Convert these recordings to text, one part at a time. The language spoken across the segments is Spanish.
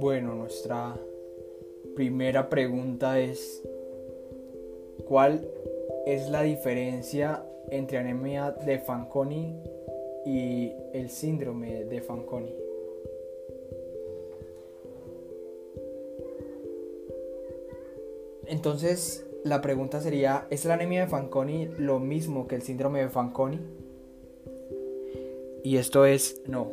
Bueno, nuestra primera pregunta es, ¿cuál es la diferencia entre anemia de Fanconi y el síndrome de Fanconi? Entonces, la pregunta sería, ¿es la anemia de Fanconi lo mismo que el síndrome de Fanconi? Y esto es no.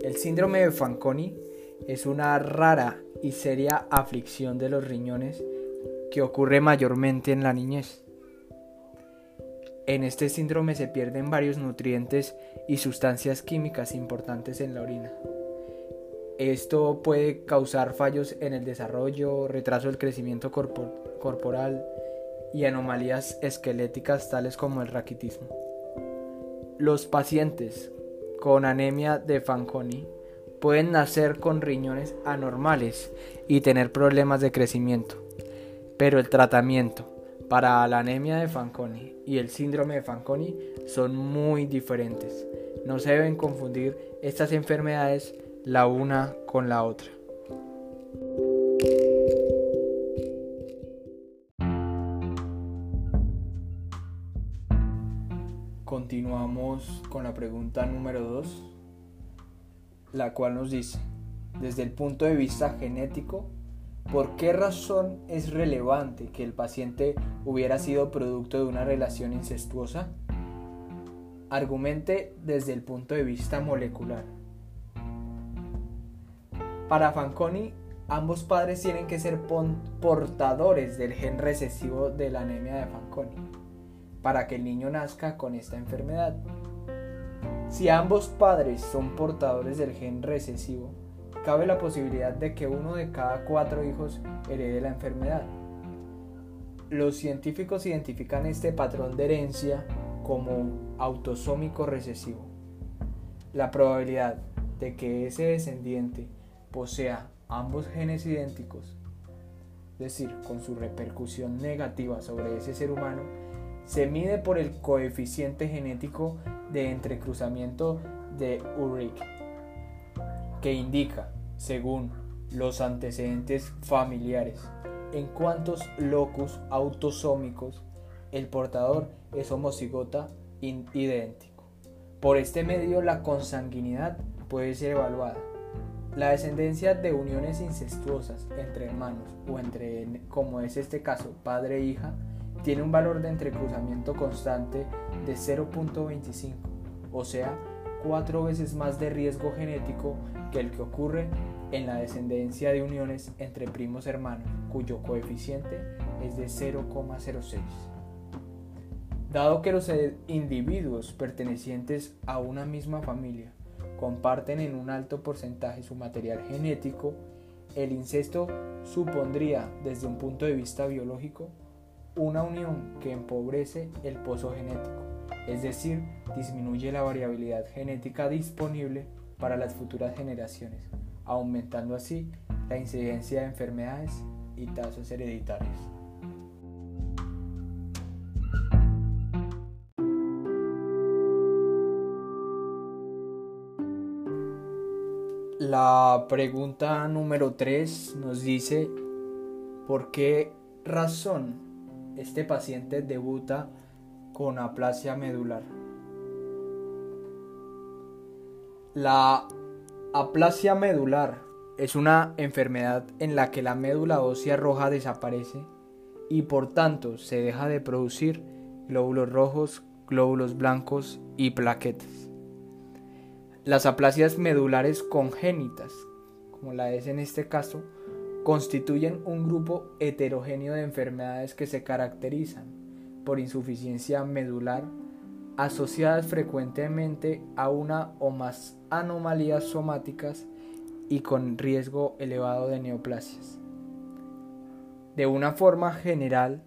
El síndrome de Fanconi es una rara y seria aflicción de los riñones que ocurre mayormente en la niñez. En este síndrome se pierden varios nutrientes y sustancias químicas importantes en la orina. Esto puede causar fallos en el desarrollo, retraso del crecimiento corporal y anomalías esqueléticas tales como el raquitismo. Los pacientes con anemia de Fanconi pueden nacer con riñones anormales y tener problemas de crecimiento. Pero el tratamiento para la anemia de Fanconi y el síndrome de Fanconi son muy diferentes. No se deben confundir estas enfermedades la una con la otra. Continuamos con la pregunta número 2 la cual nos dice, desde el punto de vista genético, ¿por qué razón es relevante que el paciente hubiera sido producto de una relación incestuosa? Argumente desde el punto de vista molecular. Para Fanconi, ambos padres tienen que ser portadores del gen recesivo de la anemia de Fanconi para que el niño nazca con esta enfermedad. Si ambos padres son portadores del gen recesivo, cabe la posibilidad de que uno de cada cuatro hijos herede la enfermedad. Los científicos identifican este patrón de herencia como autosómico recesivo. La probabilidad de que ese descendiente posea ambos genes idénticos, es decir, con su repercusión negativa sobre ese ser humano, se mide por el coeficiente genético de entrecruzamiento de Ulrich, que indica, según los antecedentes familiares, en cuántos locus autosómicos el portador es homocigota idéntico. Por este medio la consanguinidad puede ser evaluada. La descendencia de uniones incestuosas entre hermanos o entre, como es este caso, padre e hija, tiene un valor de entrecruzamiento constante de 0.25, o sea, cuatro veces más de riesgo genético que el que ocurre en la descendencia de uniones entre primos hermanos, cuyo coeficiente es de 0,06. Dado que los individuos pertenecientes a una misma familia comparten en un alto porcentaje su material genético, el incesto supondría, desde un punto de vista biológico, una unión que empobrece el pozo genético, es decir, disminuye la variabilidad genética disponible para las futuras generaciones, aumentando así la incidencia de enfermedades y tasas hereditarias. La pregunta número 3 nos dice, ¿por qué razón este paciente debuta con aplasia medular. La aplasia medular es una enfermedad en la que la médula ósea roja desaparece y por tanto se deja de producir glóbulos rojos, glóbulos blancos y plaquetas. Las aplasias medulares congénitas, como la es en este caso, constituyen un grupo heterogéneo de enfermedades que se caracterizan por insuficiencia medular asociadas frecuentemente a una o más anomalías somáticas y con riesgo elevado de neoplasias. De una forma general,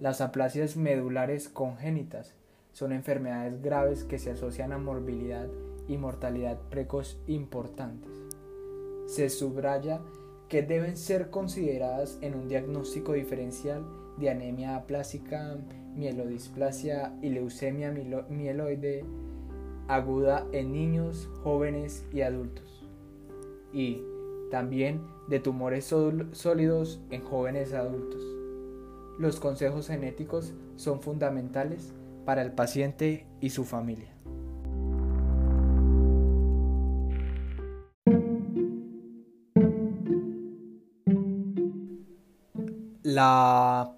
las aplasias medulares congénitas son enfermedades graves que se asocian a morbilidad y mortalidad precoz importantes. Se subraya que deben ser consideradas en un diagnóstico diferencial de anemia aplásica, mielodisplasia y leucemia mieloide aguda en niños, jóvenes y adultos. Y también de tumores sólidos en jóvenes adultos. Los consejos genéticos son fundamentales para el paciente y su familia. La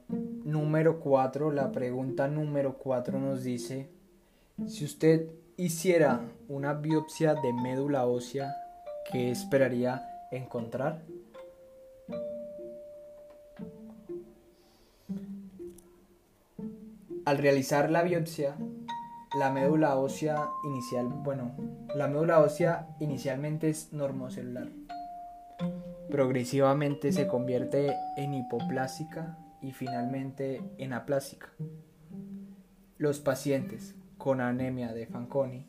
número 4, la pregunta número 4 nos dice, si usted hiciera una biopsia de médula ósea, ¿qué esperaría encontrar? Al realizar la biopsia, la médula ósea inicial, bueno, la médula ósea inicialmente es normocelular. Progresivamente se convierte en hipoplásica y finalmente en aplásica. Los pacientes con anemia de Fanconi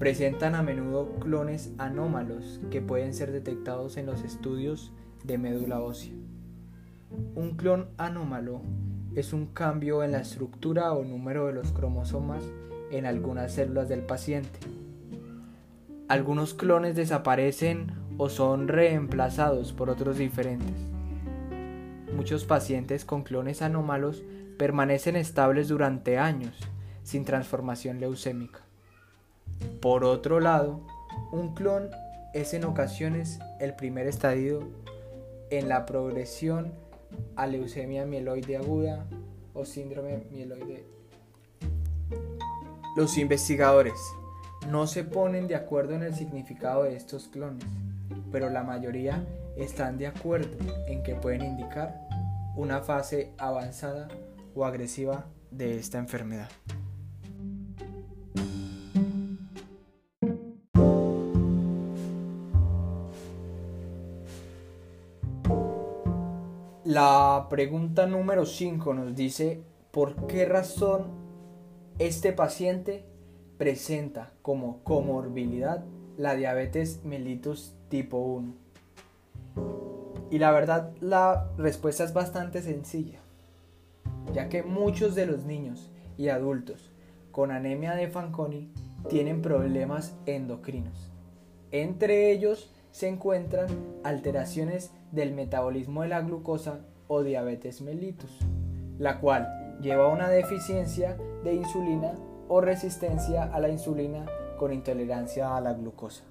presentan a menudo clones anómalos que pueden ser detectados en los estudios de médula ósea. Un clon anómalo es un cambio en la estructura o número de los cromosomas en algunas células del paciente. Algunos clones desaparecen o son reemplazados por otros diferentes. Muchos pacientes con clones anómalos permanecen estables durante años sin transformación leucémica. Por otro lado, un clon es en ocasiones el primer estadio en la progresión a leucemia mieloide aguda o síndrome mieloide. Los investigadores no se ponen de acuerdo en el significado de estos clones, pero la mayoría están de acuerdo en que pueden indicar una fase avanzada o agresiva de esta enfermedad. La pregunta número 5 nos dice, ¿por qué razón este paciente presenta como comorbilidad la diabetes mellitus tipo 1? Y la verdad, la respuesta es bastante sencilla, ya que muchos de los niños y adultos con anemia de Fanconi tienen problemas endocrinos. Entre ellos se encuentran alteraciones del metabolismo de la glucosa o diabetes mellitus, la cual lleva a una deficiencia de insulina o resistencia a la insulina con intolerancia a la glucosa.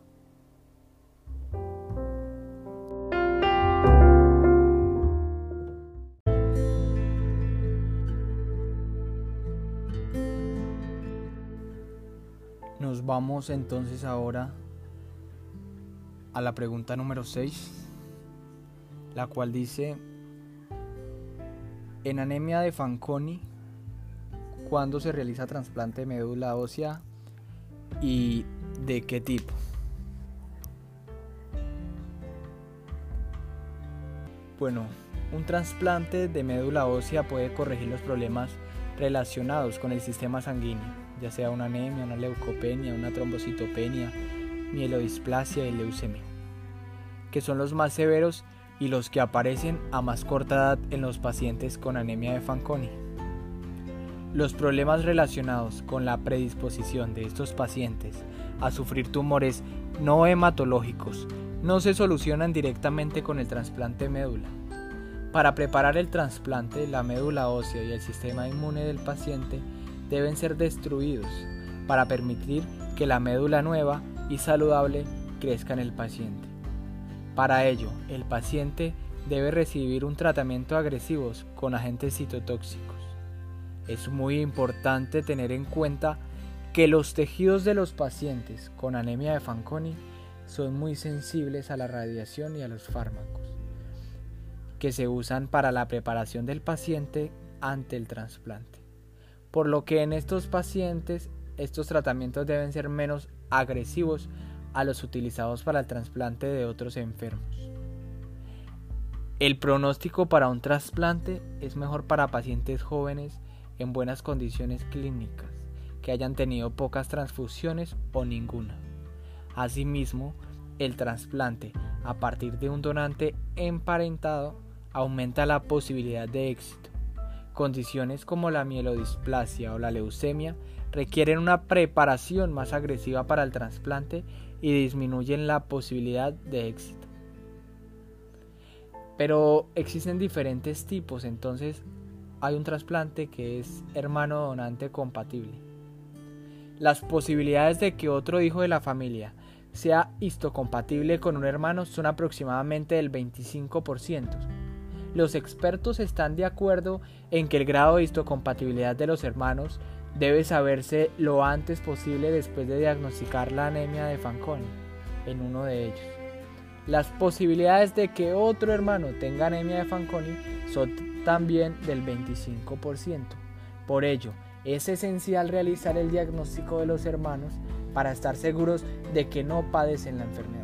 Nos vamos entonces ahora a la pregunta número 6, la cual dice, en anemia de Fanconi, ¿cuándo se realiza trasplante de médula ósea y de qué tipo? Bueno, un trasplante de médula ósea puede corregir los problemas relacionados con el sistema sanguíneo, ya sea una anemia, una leucopenia, una trombocitopenia, mielodisplasia y leucemia, que son los más severos y los que aparecen a más corta edad en los pacientes con anemia de Fanconi. Los problemas relacionados con la predisposición de estos pacientes a sufrir tumores no hematológicos no se solucionan directamente con el trasplante de médula. Para preparar el trasplante, la médula ósea y el sistema inmune del paciente deben ser destruidos para permitir que la médula nueva y saludable crezca en el paciente. Para ello, el paciente debe recibir un tratamiento agresivo con agentes citotóxicos. Es muy importante tener en cuenta que los tejidos de los pacientes con anemia de Fanconi son muy sensibles a la radiación y a los fármacos que se usan para la preparación del paciente ante el trasplante. Por lo que en estos pacientes estos tratamientos deben ser menos agresivos a los utilizados para el trasplante de otros enfermos. El pronóstico para un trasplante es mejor para pacientes jóvenes en buenas condiciones clínicas, que hayan tenido pocas transfusiones o ninguna. Asimismo, el trasplante a partir de un donante emparentado aumenta la posibilidad de éxito. Condiciones como la mielodisplasia o la leucemia requieren una preparación más agresiva para el trasplante y disminuyen la posibilidad de éxito. Pero existen diferentes tipos, entonces hay un trasplante que es hermano donante compatible. Las posibilidades de que otro hijo de la familia sea histocompatible con un hermano son aproximadamente del 25%. Los expertos están de acuerdo en que el grado de histocompatibilidad de los hermanos debe saberse lo antes posible después de diagnosticar la anemia de Fanconi en uno de ellos. Las posibilidades de que otro hermano tenga anemia de Fanconi son también del 25%. Por ello, es esencial realizar el diagnóstico de los hermanos para estar seguros de que no padecen la enfermedad.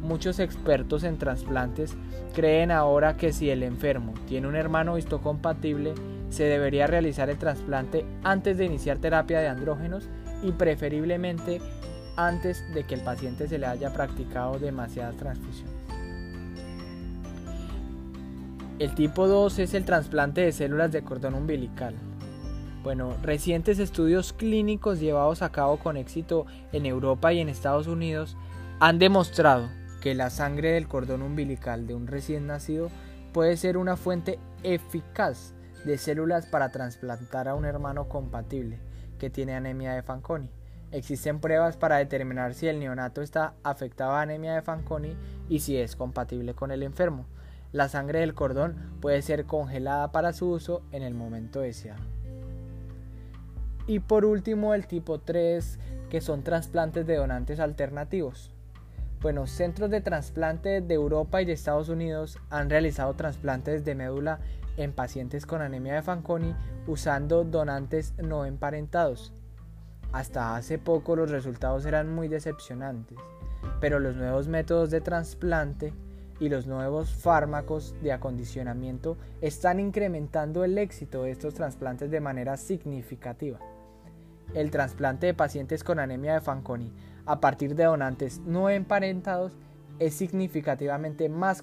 Muchos expertos en trasplantes creen ahora que si el enfermo tiene un hermano histocompatible, se debería realizar el trasplante antes de iniciar terapia de andrógenos y preferiblemente antes de que el paciente se le haya practicado demasiadas transfusiones. El tipo 2 es el trasplante de células de cordón umbilical. Bueno, recientes estudios clínicos llevados a cabo con éxito en Europa y en Estados Unidos han demostrado que la sangre del cordón umbilical de un recién nacido puede ser una fuente eficaz de células para trasplantar a un hermano compatible que tiene anemia de Fanconi. Existen pruebas para determinar si el neonato está afectado a anemia de Fanconi y si es compatible con el enfermo. La sangre del cordón puede ser congelada para su uso en el momento deseado. Y por último el tipo 3 que son trasplantes de donantes alternativos. Bueno, centros de trasplante de Europa y de Estados Unidos han realizado trasplantes de médula en pacientes con anemia de Fanconi usando donantes no emparentados. Hasta hace poco los resultados eran muy decepcionantes, pero los nuevos métodos de trasplante y los nuevos fármacos de acondicionamiento están incrementando el éxito de estos trasplantes de manera significativa. El trasplante de pacientes con anemia de Fanconi a partir de donantes no emparentados es significativamente más,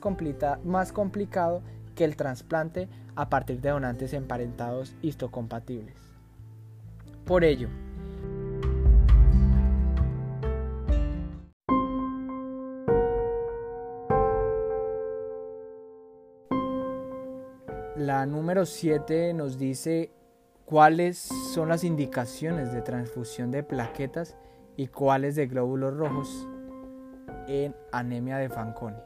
más complicado que el trasplante a partir de donantes emparentados histocompatibles. Por ello, la número 7 nos dice cuáles son las indicaciones de transfusión de plaquetas y cuáles de glóbulos rojos en anemia de Fanconi.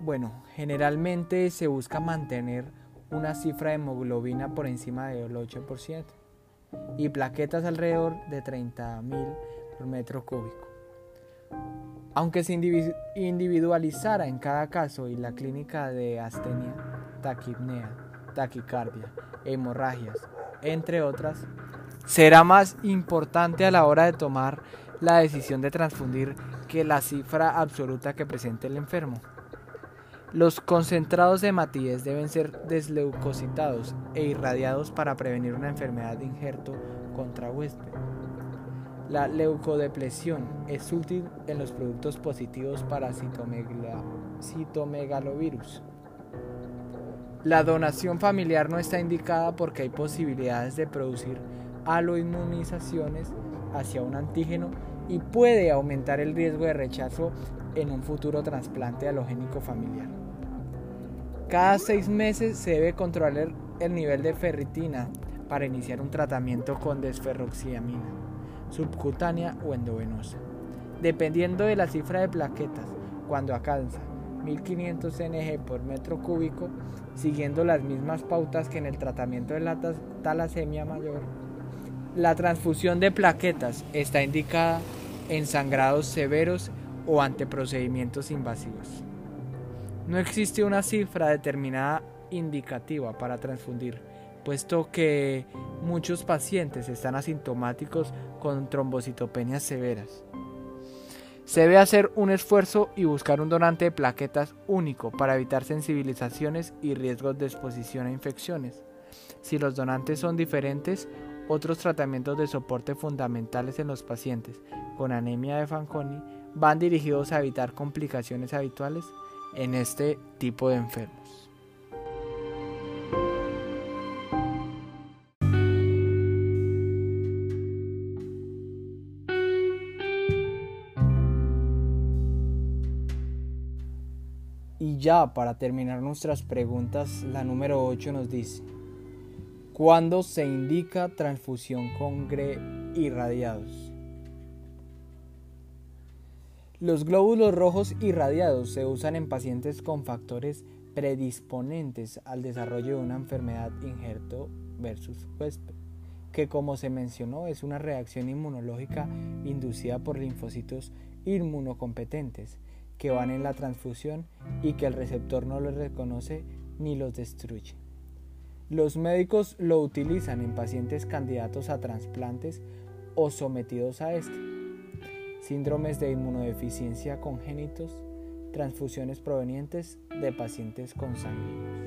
Bueno, generalmente se busca mantener una cifra de hemoglobina por encima del 8% y plaquetas alrededor de 30.000 por metro cúbico. Aunque se individualizara en cada caso y la clínica de astenia, taquipnea, taquicardia, hemorragias, entre otras, será más importante a la hora de tomar la decisión de transfundir que la cifra absoluta que presente el enfermo. Los concentrados de hematíes deben ser desleucocitados e irradiados para prevenir una enfermedad de injerto contra huésped. La leucodepresión es útil en los productos positivos para citomegalovirus. La donación familiar no está indicada porque hay posibilidades de producir aloinmunizaciones hacia un antígeno y puede aumentar el riesgo de rechazo en un futuro trasplante halogénico familiar. Cada seis meses se debe controlar el nivel de ferritina para iniciar un tratamiento con desferroxiamina, subcutánea o endovenosa. Dependiendo de la cifra de plaquetas, cuando alcanza 1500 NG por metro cúbico, siguiendo las mismas pautas que en el tratamiento de la talasemia mayor, la transfusión de plaquetas está indicada en sangrados severos o ante procedimientos invasivos. No existe una cifra determinada indicativa para transfundir, puesto que muchos pacientes están asintomáticos con trombocitopenias severas. Se debe hacer un esfuerzo y buscar un donante de plaquetas único para evitar sensibilizaciones y riesgos de exposición a infecciones. Si los donantes son diferentes, otros tratamientos de soporte fundamentales en los pacientes con anemia de Fanconi van dirigidos a evitar complicaciones habituales en este tipo de enfermos. Ya para terminar nuestras preguntas, la número 8 nos dice, ¿cuándo se indica transfusión con GRE irradiados? Los glóbulos rojos irradiados se usan en pacientes con factores predisponentes al desarrollo de una enfermedad injerto versus huésped, que como se mencionó es una reacción inmunológica inducida por linfocitos inmunocompetentes que van en la transfusión y que el receptor no los reconoce ni los destruye. Los médicos lo utilizan en pacientes candidatos a trasplantes o sometidos a este, síndromes de inmunodeficiencia congénitos, transfusiones provenientes de pacientes consanguíneos.